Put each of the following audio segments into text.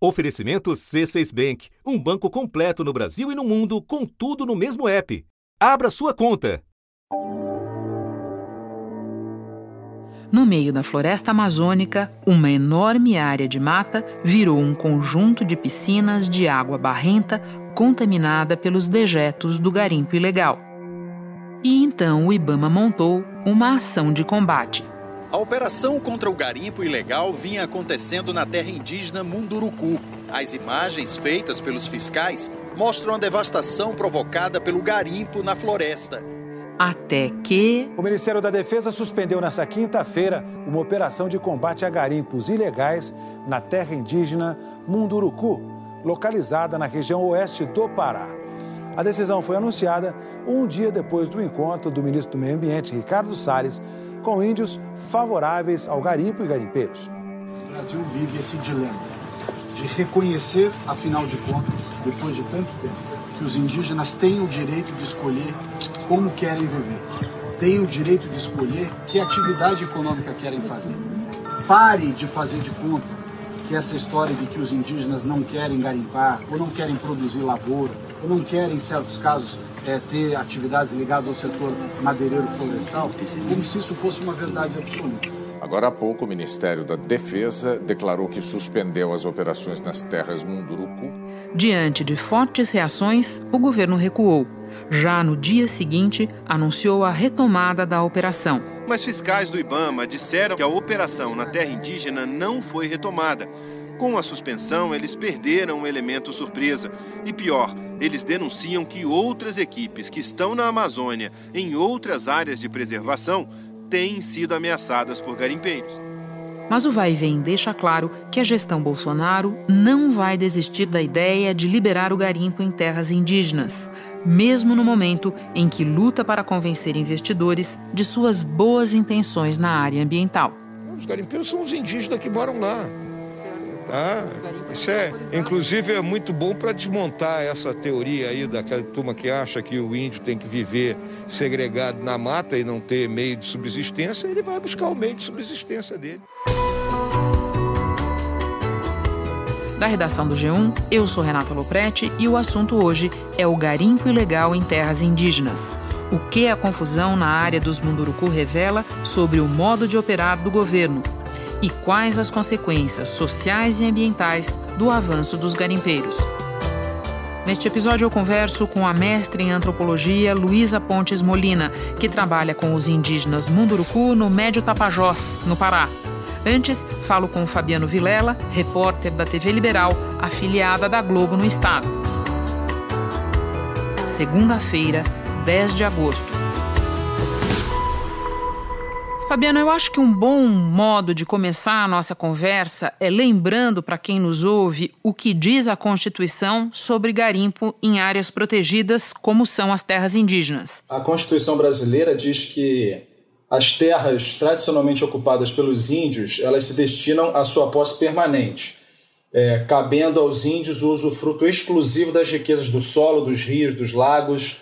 Oferecimento C6 Bank, um banco completo no Brasil e no mundo, com tudo no mesmo app. Abra sua conta. No meio da floresta amazônica, uma enorme área de mata virou um conjunto de piscinas de água barrenta contaminada pelos dejetos do garimpo ilegal. E então o Ibama montou uma ação de combate a operação contra o garimpo ilegal vinha acontecendo na terra indígena Munduruku. As imagens feitas pelos fiscais mostram a devastação provocada pelo garimpo na floresta. Até que. O Ministério da Defesa suspendeu nesta quinta-feira uma operação de combate a garimpos ilegais na terra indígena Munduruku, localizada na região oeste do Pará. A decisão foi anunciada um dia depois do encontro do ministro do Meio Ambiente, Ricardo Salles, com índios favoráveis ao garimpo e garimpeiros. O Brasil vive esse dilema de reconhecer, afinal de contas, depois de tanto tempo, que os indígenas têm o direito de escolher como querem viver, têm o direito de escolher que atividade econômica querem fazer. Pare de fazer de conta que essa história de que os indígenas não querem garimpar, ou não querem produzir lavoura, ou não querem, em certos casos, é, ter atividades ligadas ao setor madeireiro florestal, como se isso fosse uma verdade absoluta. Agora há pouco, o Ministério da Defesa declarou que suspendeu as operações nas terras Munduruku. Diante de fortes reações, o governo recuou. Já no dia seguinte, anunciou a retomada da operação. Mas fiscais do Ibama disseram que a operação na terra indígena não foi retomada com a suspensão, eles perderam o elemento surpresa. E pior, eles denunciam que outras equipes que estão na Amazônia, em outras áreas de preservação, têm sido ameaçadas por garimpeiros. Mas o vai e vem deixa claro que a gestão Bolsonaro não vai desistir da ideia de liberar o garimpo em terras indígenas, mesmo no momento em que luta para convencer investidores de suas boas intenções na área ambiental. Os garimpeiros são os indígenas que moram lá. Tá? Isso é, inclusive, é muito bom para desmontar essa teoria aí daquela turma que acha que o índio tem que viver segregado na mata e não ter meio de subsistência. Ele vai buscar o meio de subsistência dele. Da redação do G1, eu sou Renata Loprete e o assunto hoje é o garimpo ilegal em terras indígenas. O que a confusão na área dos Munduruku revela sobre o modo de operar do governo e quais as consequências sociais e ambientais do avanço dos garimpeiros. Neste episódio, eu converso com a mestre em antropologia Luísa Pontes Molina, que trabalha com os indígenas Munduruku no Médio Tapajós, no Pará. Antes, falo com Fabiano Vilela, repórter da TV Liberal, afiliada da Globo no estado. Segunda-feira, 10 de agosto. Fabiano, eu acho que um bom modo de começar a nossa conversa é lembrando para quem nos ouve o que diz a Constituição sobre garimpo em áreas protegidas, como são as terras indígenas. A Constituição brasileira diz que as terras tradicionalmente ocupadas pelos índios elas se destinam à sua posse permanente, é, cabendo aos índios o usufruto exclusivo das riquezas do solo, dos rios, dos lagos.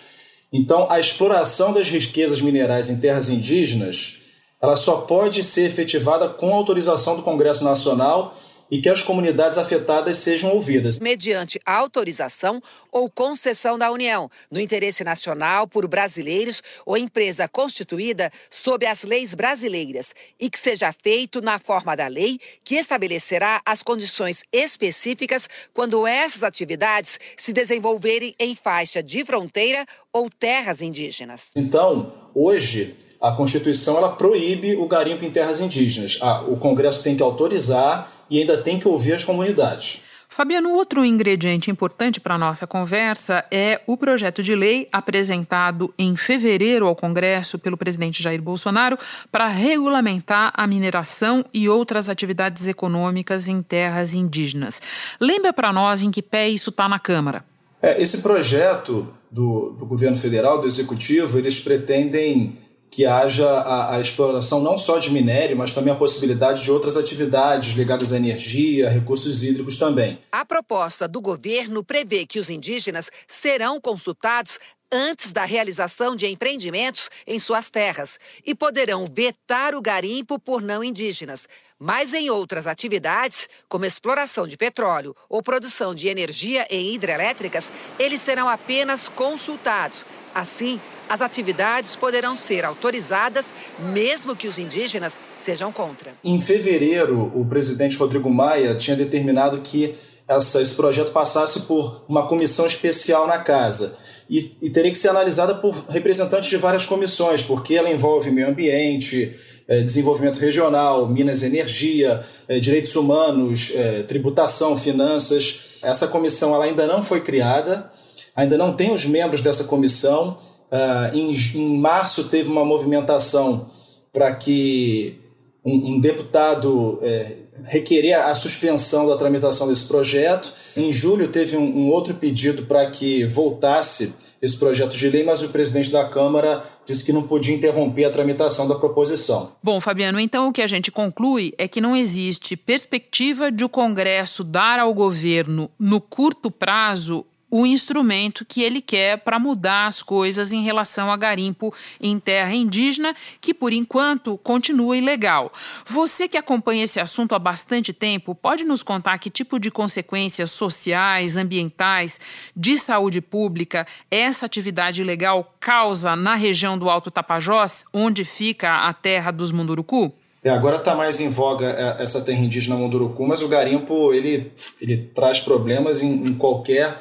Então, a exploração das riquezas minerais em terras indígenas ela só pode ser efetivada com autorização do Congresso Nacional e que as comunidades afetadas sejam ouvidas. Mediante autorização ou concessão da União, no interesse nacional, por brasileiros ou empresa constituída sob as leis brasileiras, e que seja feito na forma da lei que estabelecerá as condições específicas quando essas atividades se desenvolverem em faixa de fronteira ou terras indígenas. Então, hoje, a Constituição ela proíbe o garimpo em terras indígenas. Ah, o Congresso tem que autorizar e ainda tem que ouvir as comunidades. Fabiano, outro ingrediente importante para a nossa conversa é o projeto de lei apresentado em fevereiro ao Congresso pelo presidente Jair Bolsonaro para regulamentar a mineração e outras atividades econômicas em terras indígenas. Lembra para nós em que pé isso está na Câmara? É, esse projeto do, do governo federal, do executivo, eles pretendem que haja a, a, exploração não só de minério, mas também a possibilidade de outras atividades ligadas à energia, recursos hídricos também. A proposta do governo prevê que os indígenas serão consultados antes da realização de empreendimentos em suas terras e poderão vetar o garimpo por não indígenas, Mas em outras atividades, como exploração de petróleo ou produção de energia em hidrelétricas, eles serão apenas consultados. Assim, as atividades poderão ser autorizadas, mesmo que os indígenas sejam contra. Em fevereiro, o presidente Rodrigo Maia tinha determinado que essa, esse projeto passasse por uma comissão especial na casa. E, e teria que ser analisada por representantes de várias comissões, porque ela envolve meio ambiente, é, desenvolvimento regional, Minas e Energia, é, direitos humanos, é, tributação, finanças. Essa comissão ela ainda não foi criada, ainda não tem os membros dessa comissão. Uh, em, em, março teve uma movimentação para que um, um deputado é, requerer a suspensão da tramitação desse projeto. Em julho teve um, um outro pedido para que voltasse esse projeto de lei, mas o presidente da Câmara disse que não podia interromper a tramitação da proposição. Bom, Fabiano, então o que a gente conclui é que não existe perspectiva de o Congresso dar ao governo, no curto prazo, o instrumento que ele quer para mudar as coisas em relação a garimpo em terra indígena, que por enquanto continua ilegal. Você que acompanha esse assunto há bastante tempo, pode nos contar que tipo de consequências sociais, ambientais, de saúde pública essa atividade ilegal causa na região do Alto Tapajós, onde fica a terra dos Munduruku? É, agora está mais em voga é, essa terra indígena Munduruku, mas o garimpo ele, ele traz problemas em, em qualquer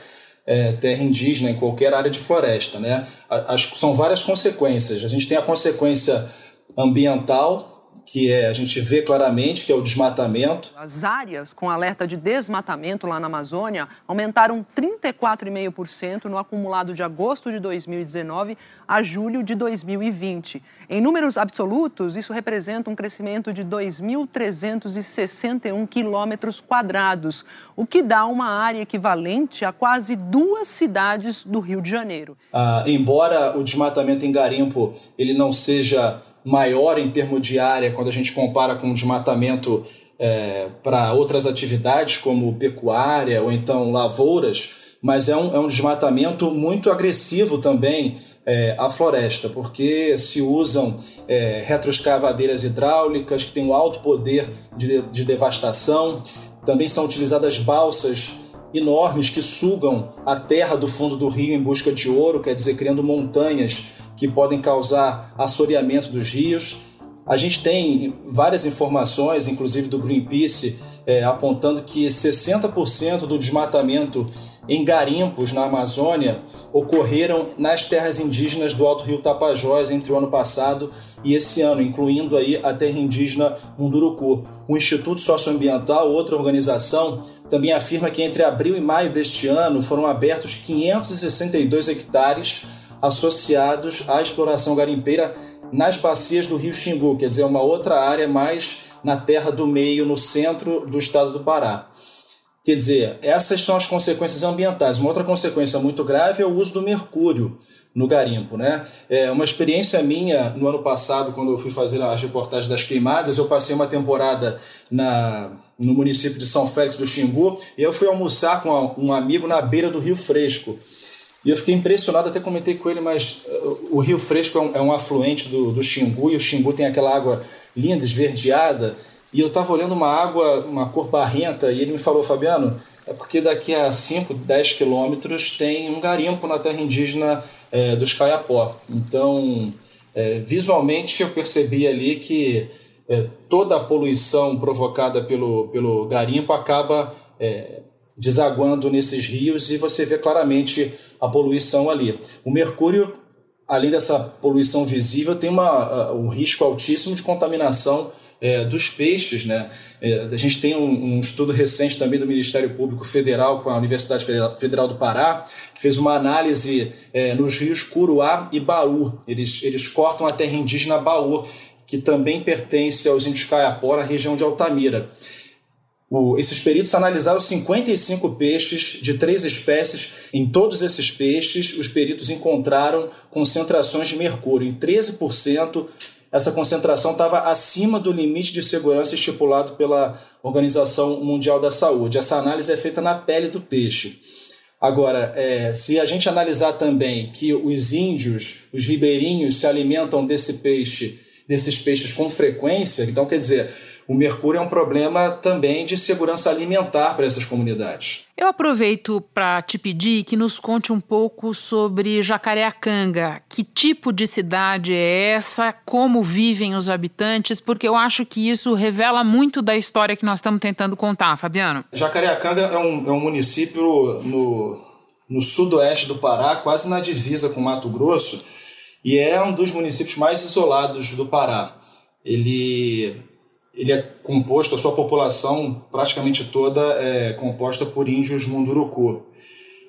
é, terra indígena, em qualquer área de floresta. Né? As, são várias consequências. A gente tem a consequência ambiental, que é, a gente vê claramente que é o desmatamento. As áreas com alerta de desmatamento lá na Amazônia aumentaram 34,5% no acumulado de agosto de 2019 a julho de 2020. Em números absolutos, isso representa um crescimento de 2.361 quilômetros quadrados, o que dá uma área equivalente a quase duas cidades do Rio de Janeiro. Ah, embora o desmatamento em garimpo ele não seja maior em termos de área quando a gente compara com o desmatamento é, para outras atividades como pecuária ou então lavouras, mas é um, é um desmatamento muito agressivo também é, à floresta, porque se usam é, retroescavadeiras hidráulicas que têm um alto poder de, de devastação, também são utilizadas balsas enormes que sugam a terra do fundo do rio em busca de ouro, quer dizer, criando montanhas que podem causar assoreamento dos rios. A gente tem várias informações, inclusive do Greenpeace, é, apontando que 60% do desmatamento em garimpos na Amazônia ocorreram nas terras indígenas do Alto Rio Tapajós entre o ano passado e esse ano, incluindo aí a terra indígena Munduruku. O Instituto Socioambiental, outra organização, também afirma que entre abril e maio deste ano foram abertos 562 hectares associados à exploração garimpeira nas bacias do rio Xingu, quer dizer, uma outra área mais na terra do meio, no centro do estado do Pará. Quer dizer, essas são as consequências ambientais. Uma outra consequência muito grave é o uso do mercúrio no garimpo. Né? É uma experiência minha no ano passado, quando eu fui fazer as reportagens das queimadas, eu passei uma temporada na, no município de São Félix do Xingu e eu fui almoçar com um amigo na beira do Rio Fresco. E eu fiquei impressionado, até comentei com ele, mas uh, o Rio Fresco é um, é um afluente do, do Xingu, e o Xingu tem aquela água linda, esverdeada, e eu estava olhando uma água, uma cor barrenta, e ele me falou, Fabiano, é porque daqui a 5, 10 quilômetros tem um garimpo na terra indígena é, dos Caiapó. Então, é, visualmente eu percebi ali que é, toda a poluição provocada pelo, pelo garimpo acaba é, desaguando nesses rios e você vê claramente a poluição ali. O mercúrio, além dessa poluição visível, tem uma, um risco altíssimo de contaminação é, dos peixes. Né? É, a gente tem um, um, estudo recente também do Ministério Público Federal com a Universidade Federal do Pará, que fez uma análise é, nos rios Curuá e Baú. Eles, eles cortam a terra indígena Baú, que também pertence aos índios Caiapó, na região de Altamira. O, esses peritos analisaram 55 peixes de três espécies. Em todos esses peixes, os peritos encontraram concentrações de mercúrio. Em 13%, essa concentração estava acima do limite de segurança estipulado pela Organização Mundial da Saúde. Essa análise é feita na pele do peixe. Agora, é, se a gente analisar também que os índios, os ribeirinhos, se alimentam desse peixe, desses peixes com frequência, então quer dizer, o mercúrio é um problema também de segurança alimentar para essas comunidades. Eu aproveito para te pedir que nos conte um pouco sobre Jacareacanga. Que tipo de cidade é essa? Como vivem os habitantes? Porque eu acho que isso revela muito da história que nós estamos tentando contar, Fabiano. Jacareacanga é um, é um município no, no sudoeste do Pará, quase na divisa com Mato Grosso, e é um dos municípios mais isolados do Pará. Ele, ele é composto, a sua população praticamente toda é composta por índios Munduruku.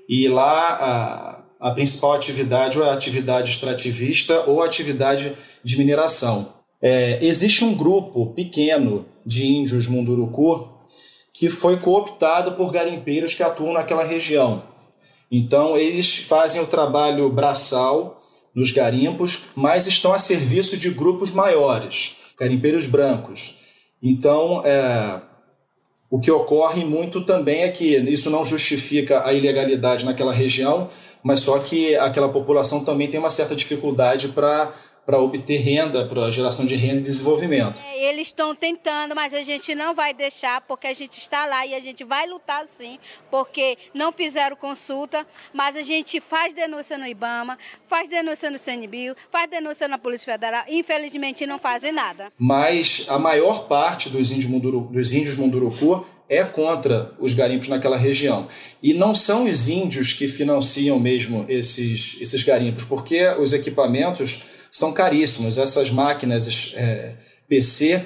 E lá a, a principal atividade é a atividade extrativista ou a atividade de mineração. É, existe um grupo pequeno de índios Munduruku que foi cooptado por garimpeiros que atuam naquela região. Então, eles fazem o trabalho braçal nos garimpos, mas estão a serviço de grupos maiores, garimpeiros brancos. Então, é, o que ocorre muito também é que isso não justifica a ilegalidade naquela região, mas só que aquela população também tem uma certa dificuldade para para obter renda, para geração de renda e desenvolvimento. É, eles estão tentando, mas a gente não vai deixar, porque a gente está lá e a gente vai lutar sim, porque não fizeram consulta, mas a gente faz denúncia no IBAMA, faz denúncia no CNBio, faz denúncia na Polícia Federal, infelizmente não fazem nada. Mas a maior parte dos índios, Munduru, dos índios Munduruku é contra os garimpos naquela região. E não são os índios que financiam mesmo esses, esses garimpos, porque os equipamentos são caríssimos. Essas máquinas é, PC,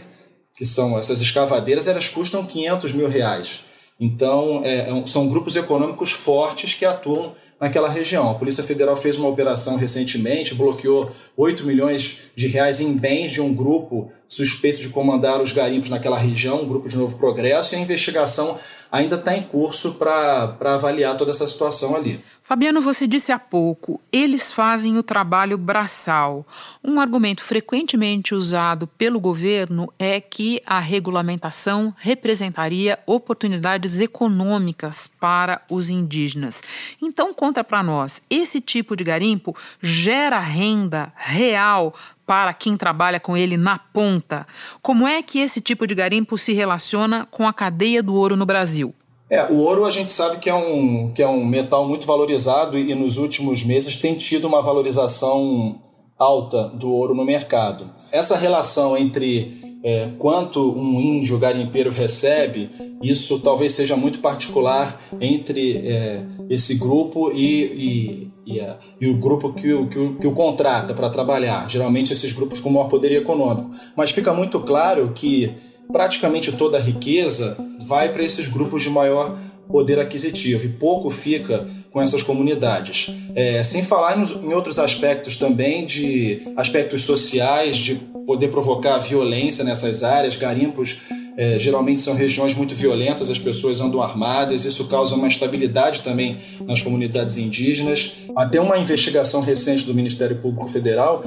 que são essas escavadeiras, elas custam 500 mil reais. Então, é, é são grupos econômicos fortes que atuam naquela região. A Polícia Federal fez uma operação recentemente, bloqueou 8 milhões de reais em bens de um grupo suspeito de comandar os garimpos naquela região, um grupo de Novo Progresso, e a investigação ainda está em curso para avaliar toda essa situação ali. Fabiano, você disse há pouco, eles fazem o trabalho braçal. Um argumento frequentemente usado pelo governo é que a regulamentação representaria oportunidades econômicas para os indígenas. Então, conta para nós, esse tipo de garimpo gera renda real para quem trabalha com ele na ponta. Como é que esse tipo de garimpo se relaciona com a cadeia do ouro no Brasil? É, o ouro a gente sabe que é um, que é um metal muito valorizado e nos últimos meses tem tido uma valorização alta do ouro no mercado. Essa relação entre é, quanto um índio garimpeiro recebe, isso talvez seja muito particular entre é, esse grupo e, e, e, e, o grupo que o, que o, que o contrata para trabalhar. Geralmente esses grupos com maior poder econômico. Mas fica muito claro que praticamente toda a riqueza vai para esses grupos de maior poder aquisitivo e pouco fica com essas comunidades. É, sem falar em outros aspectos também, de aspectos sociais, de poder provocar violência nessas áreas, garimpos é, geralmente são regiões muito violentas, as pessoas andam armadas, isso causa uma instabilidade também nas comunidades indígenas. Até uma investigação recente do Ministério Público Federal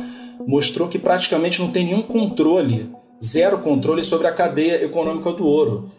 mostrou que praticamente não tem nenhum controle zero controle sobre a cadeia econômica do ouro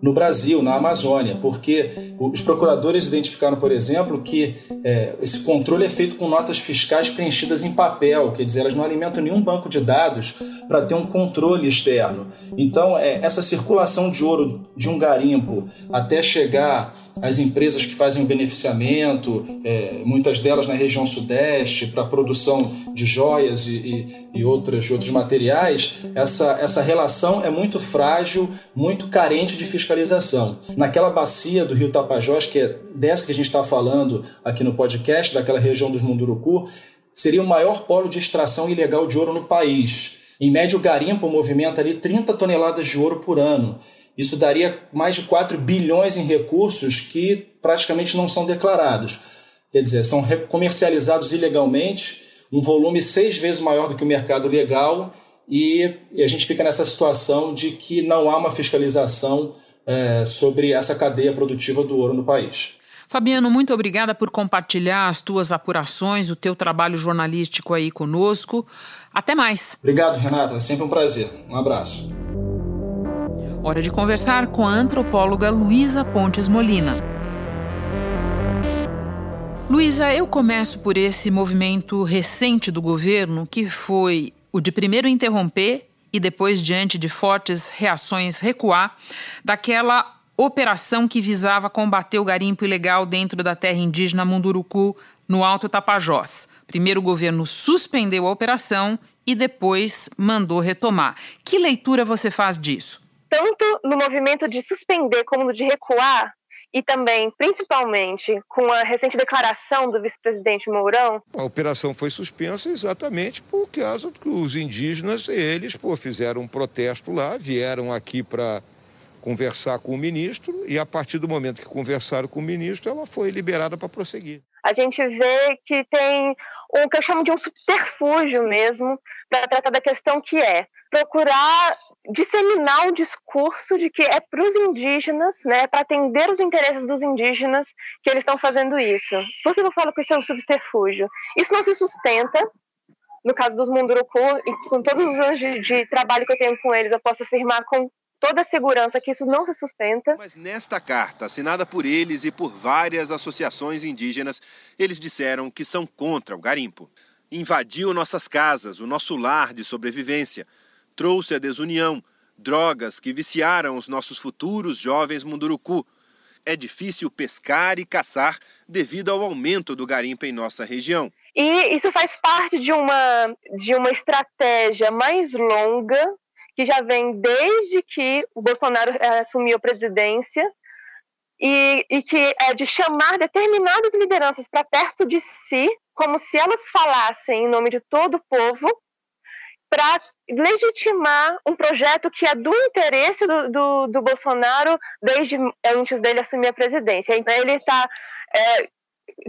no Brasil, na Amazônia, porque os procuradores identificaram, por exemplo, que é, esse controle é feito com notas fiscais preenchidas em papel, quer dizer, elas não alimentam nenhum banco de dados para ter um controle externo. Então, é, essa circulação de ouro de um garimpo até chegar às empresas que fazem o beneficiamento, é, muitas delas na região sudeste, para produção de joias e, e, e outros, outros materiais, essa, essa relação é muito frágil, muito carente de fiscalização. Naquela bacia do rio Tapajós, que é dessa que a gente está falando aqui no podcast, daquela região dos Munduruku, seria o maior polo de extração ilegal de ouro no país. Em média, o garimpo movimenta ali 30 toneladas de ouro por ano. Isso daria mais de 4 bilhões em recursos que praticamente não são declarados. Quer dizer, são comercializados ilegalmente, um volume seis vezes maior do que o mercado legal, e a gente fica nessa situação de que não há uma fiscalização é, sobre essa cadeia produtiva do ouro no país. Fabiano, muito obrigada por compartilhar as tuas apurações, o teu trabalho jornalístico aí conosco. Até mais. Obrigado, Renata. É sempre um prazer. Um abraço. Hora de conversar com a antropóloga Luísa Pontes Molina. Luísa, eu começo por esse movimento recente do governo que foi o de primeiro interromper e depois, diante de fortes reações, recuar daquela operação que visava combater o garimpo ilegal dentro da terra indígena Munduruku, no Alto Tapajós. Primeiro o governo suspendeu a operação e depois mandou retomar. Que leitura você faz disso? Tanto no movimento de suspender como no de recuar, e também, principalmente, com a recente declaração do vice-presidente Mourão. A operação foi suspensa exatamente por causa que os indígenas, eles, pô, fizeram um protesto lá, vieram aqui para conversar com o ministro e a partir do momento que conversaram com o ministro, ela foi liberada para prosseguir. A gente vê que tem o que eu chamo de um subterfúgio mesmo para tratar da questão que é procurar disseminar o discurso de que é para os indígenas, né, para atender os interesses dos indígenas que eles estão fazendo isso. Por que eu falo que isso é um subterfúgio? Isso não se sustenta. No caso dos Munduruku, e com todos os anos de, de trabalho que eu tenho com eles, eu posso afirmar com toda a segurança que isso não se sustenta. Mas nesta carta, assinada por eles e por várias associações indígenas, eles disseram que são contra o garimpo. Invadiu nossas casas, o nosso lar de sobrevivência trouxe a desunião, drogas que viciaram os nossos futuros jovens munduruku. É difícil pescar e caçar devido ao aumento do garimpo em nossa região. E isso faz parte de uma, de uma estratégia mais longa, que já vem desde que o Bolsonaro eh, assumiu a presidência, e, e que é de chamar determinadas lideranças para perto de si, como se elas falassem em nome de todo o povo, para legitimar um projeto que é do interesse do, do, do, Bolsonaro desde antes dele assumir a presidência. Então, ele está é,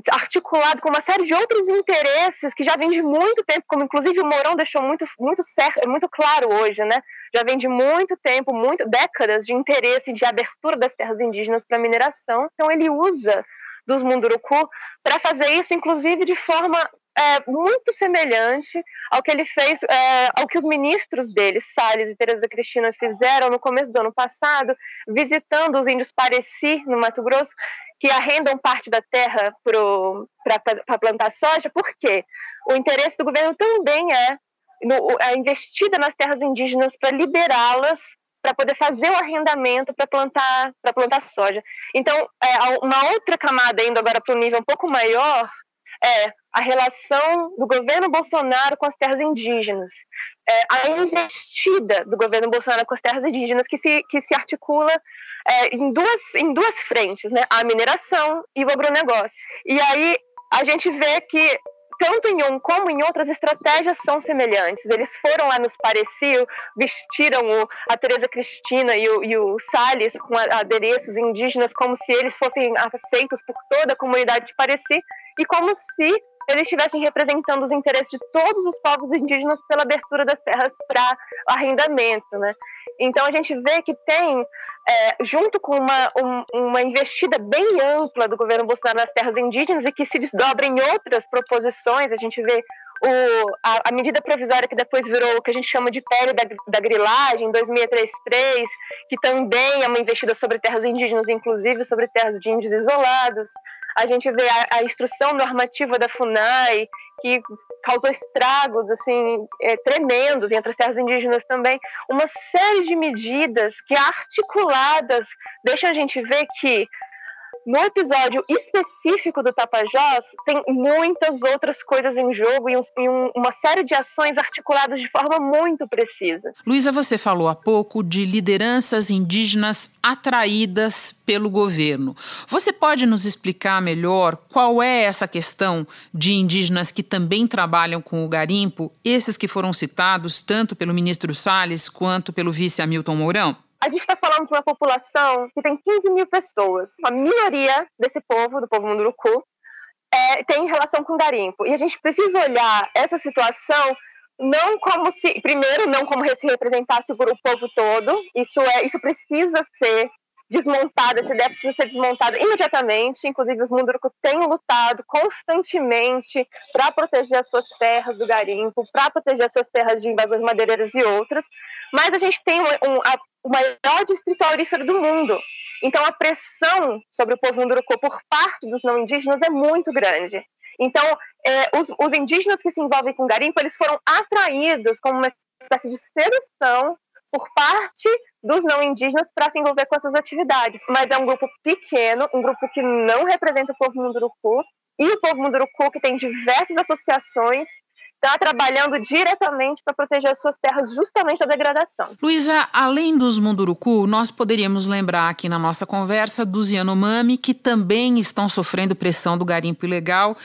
articulado com uma série de outros interesses que já vem de muito tempo, como inclusive o Mourão deixou muito, muito, certo, muito claro hoje, né? Já vem de muito tempo, muito décadas de interesse de abertura das terras indígenas para mineração. Então, ele usa dos Munduruku para fazer isso, inclusive de forma é, muito semelhante ao que ele fez, é, ao que os ministros dele, Salles e Tereza Cristina, fizeram no começo do ano passado, visitando os índios Pareci, no Mato Grosso, que arrendam parte da terra para plantar soja, porque o interesse do governo também é no, a investida nas terras indígenas para liberá-las para poder fazer o arrendamento para plantar para plantar soja. Então, é, uma outra camada indo agora para um nível um pouco maior é a relação do governo Bolsonaro com as terras indígenas, é, a investida do governo Bolsonaro com as terras indígenas que se, que se articula é, em, duas, em duas frentes, né? a mineração e o agronegócio. E aí a gente vê que tanto em um como em outras estratégias são semelhantes. Eles foram lá nos Parecio, vestiram o, a Tereza Cristina e o, e o Salles com adereços indígenas como se eles fossem aceitos por toda a comunidade de Pareci e como se eles estivessem representando os interesses de todos os povos indígenas pela abertura das terras para arrendamento, né? Então a gente vê que tem, é, junto com uma, um, uma investida bem ampla do governo Bolsonaro nas terras indígenas e que se desdobra em outras proposições, a gente vê o, a, a, medida provisória que depois virou o que a gente chama de pele da, da grilagem, 2633, que também é uma investida sobre terras indígenas, inclusive sobre terras de índios isolados. A gente vê a, a instrução normativa da FUNAI, que causou estragos assim é, tremendos entre as terras indígenas também, uma série de medidas que articuladas deixam a gente ver que no episódio específico do Tapajós, tem muitas outras coisas em jogo e, um, e um, uma série de ações articuladas de forma muito precisa. Luísa, você falou há pouco de lideranças indígenas atraídas pelo governo. Você pode nos explicar melhor qual é essa questão de indígenas que também trabalham com o garimpo, esses que foram citados tanto pelo ministro Salles quanto pelo vice Hamilton Mourão? A gente está falando de uma população que tem 15 mil pessoas. A minoria desse povo, do povo Munduruku, é, tem relação com garimpo. E a gente precisa olhar essa situação não como se, primeiro, não como se representasse por o povo todo. Isso é, isso precisa ser desmontada, essa ideia precisa ser desmontada imediatamente. Inclusive, os Munduruku têm lutado constantemente para proteger as suas terras do garimpo, para proteger as suas terras de invasões madeireiras e outras. Mas a gente tem um, um, a, o maior distrito aurífero do mundo. Então, a pressão sobre o povo Munduruku por parte dos não indígenas é muito grande. Então, é, os, os, indígenas que se envolvem com garimpo, eles foram atraídos como uma espécie de sedução por parte dos não indígenas para se envolver com essas atividades. Mas é um grupo pequeno, um grupo que não representa o povo munduruku, e o povo munduruku, que tem diversas associações, está trabalhando diretamente para proteger as suas terras justamente da degradação. Luísa, além dos Munduruku, nós poderíamos lembrar aqui na nossa conversa dos Yanomami, que também estão sofrendo pressão do garimpo ilegal,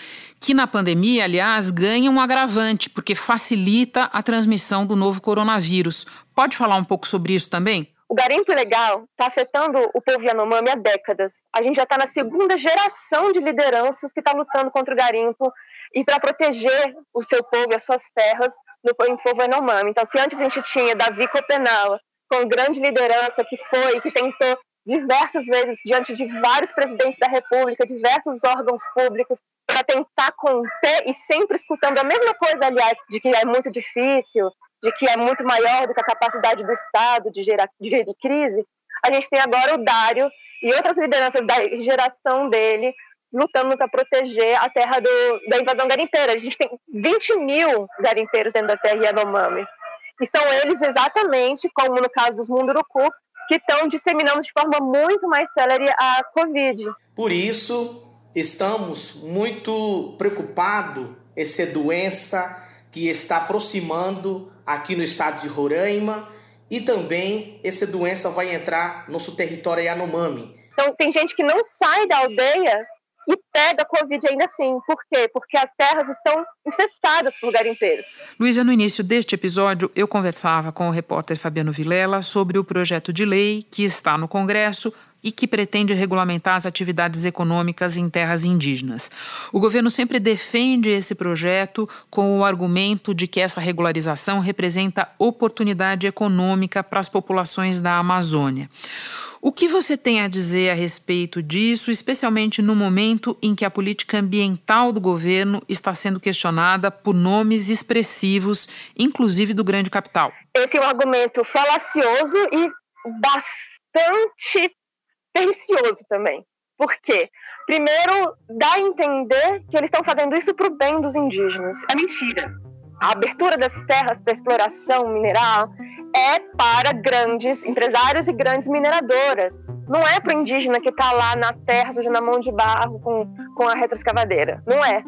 que na pandemia, aliás, ganha um agravante, porque facilita a transmissão do novo coronavírus. Pode falar um pouco sobre isso também? O garimpo ilegal está afetando o povo Yanomami há décadas. A gente já está na segunda geração de lideranças que está lutando contra o garimpo e para proteger o seu povo e as suas terras no povo Yanomami. Então, se antes a gente tinha Davi Copenau, com grande liderança que foi, que tentou diversas vezes diante de vários presidentes da República, diversos órgãos públicos, para tentar conter e sempre escutando a mesma coisa, aliás, de que é muito difícil, de que é muito maior do que a capacidade do Estado de gerar de, de crise. A gente tem agora o Dário e outras lideranças da geração dele lutando para proteger a terra do, da invasão garimpeira. A gente tem 20 mil garimpeiros dentro da terra Yanomami. E são eles exatamente, como no caso dos Munduruku, que estão disseminando de forma muito mais célere a Covid. Por isso, estamos muito preocupados essa doença que está aproximando aqui no estado de Roraima e também essa doença vai entrar no nosso território Yanomami. Então, tem gente que não sai da aldeia e pega Covid ainda assim. Por quê? Porque as terras estão infestadas por garimpeiros. Luísa, no início deste episódio, eu conversava com o repórter Fabiano Vilela sobre o projeto de lei que está no Congresso e que pretende regulamentar as atividades econômicas em terras indígenas. O governo sempre defende esse projeto com o argumento de que essa regularização representa oportunidade econômica para as populações da Amazônia. O que você tem a dizer a respeito disso, especialmente no momento em que a política ambiental do governo está sendo questionada por nomes expressivos, inclusive do grande capital? Esse é um argumento falacioso e bastante pernicioso também. Por quê? Primeiro, dá a entender que eles estão fazendo isso para o bem dos indígenas. É mentira. A abertura das terras para exploração mineral é para grandes empresários e grandes mineradoras. Não é para o indígena que está lá na terra, suja na mão de barro com, com a retroescavadeira. Não é.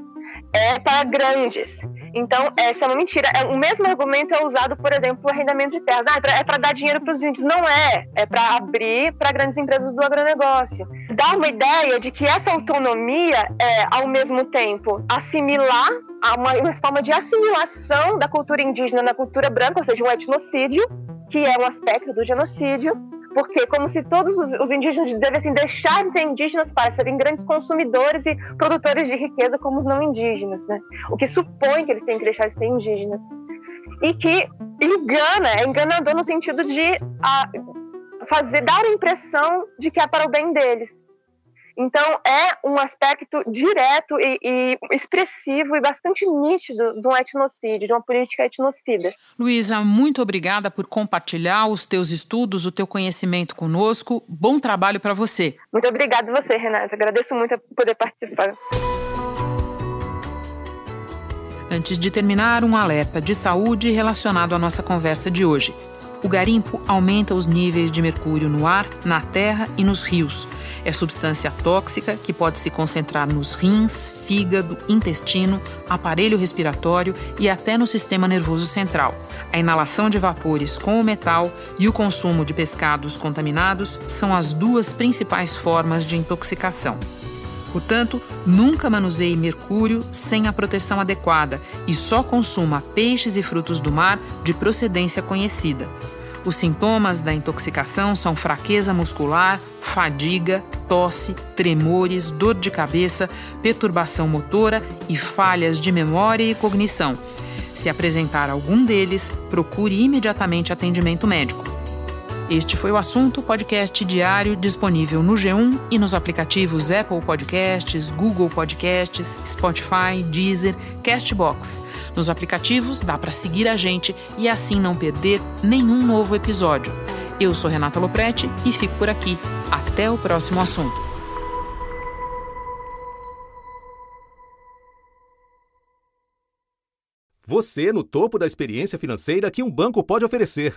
É para grandes. Então, essa é uma mentira. É, o mesmo argumento é usado, por exemplo, o arrendamento de terras. Ah, é para é dar dinheiro para os índios. Não é. É para abrir para grandes empresas do agronegócio. Dá uma ideia de que essa autonomia é, ao mesmo tempo, assimilar uma, uma forma de assimilação da cultura indígena na cultura branca, ou seja, um etnocídio, que é um aspecto do genocídio, porque como se todos os, os, indígenas devessem deixar de ser indígenas para serem grandes consumidores e produtores de riqueza como os não indígenas, né? O que supõe que eles têm que deixar de ser indígenas. E que engana, é enganador no sentido de a, fazer dar a impressão de que é para o bem deles. Então, é um aspecto direto e, e, expressivo e bastante nítido de um etnocídio, de uma política etnocida. Luísa, muito obrigada por compartilhar os teus estudos, o teu conhecimento conosco. Bom trabalho para você. Muito obrigada a você, Renata. Agradeço muito por poder participar. Antes de terminar, um alerta de saúde relacionado à nossa conversa de hoje. O garimpo aumenta os níveis de mercúrio no ar, na terra e nos rios. É substância tóxica que pode se concentrar nos rins, fígado, intestino, aparelho respiratório e até no sistema nervoso central. A inalação de vapores com o metal e o consumo de pescados contaminados são as duas principais formas de intoxicação. Portanto, nunca manuseie mercúrio sem a proteção adequada e só consuma peixes e frutos do mar de procedência conhecida. Os sintomas da intoxicação são fraqueza muscular, fadiga, tosse, tremores, dor de cabeça, perturbação motora e falhas de memória e cognição. Se apresentar algum deles, procure imediatamente atendimento médico. Este foi o assunto podcast diário disponível no G1 e nos aplicativos Apple Podcasts, Google Podcasts, Spotify, Deezer, Castbox. Nos aplicativos dá para seguir a gente e assim não perder nenhum novo episódio. Eu sou Renata Loprete e fico por aqui. Até o próximo assunto. Você no topo da experiência financeira que um banco pode oferecer.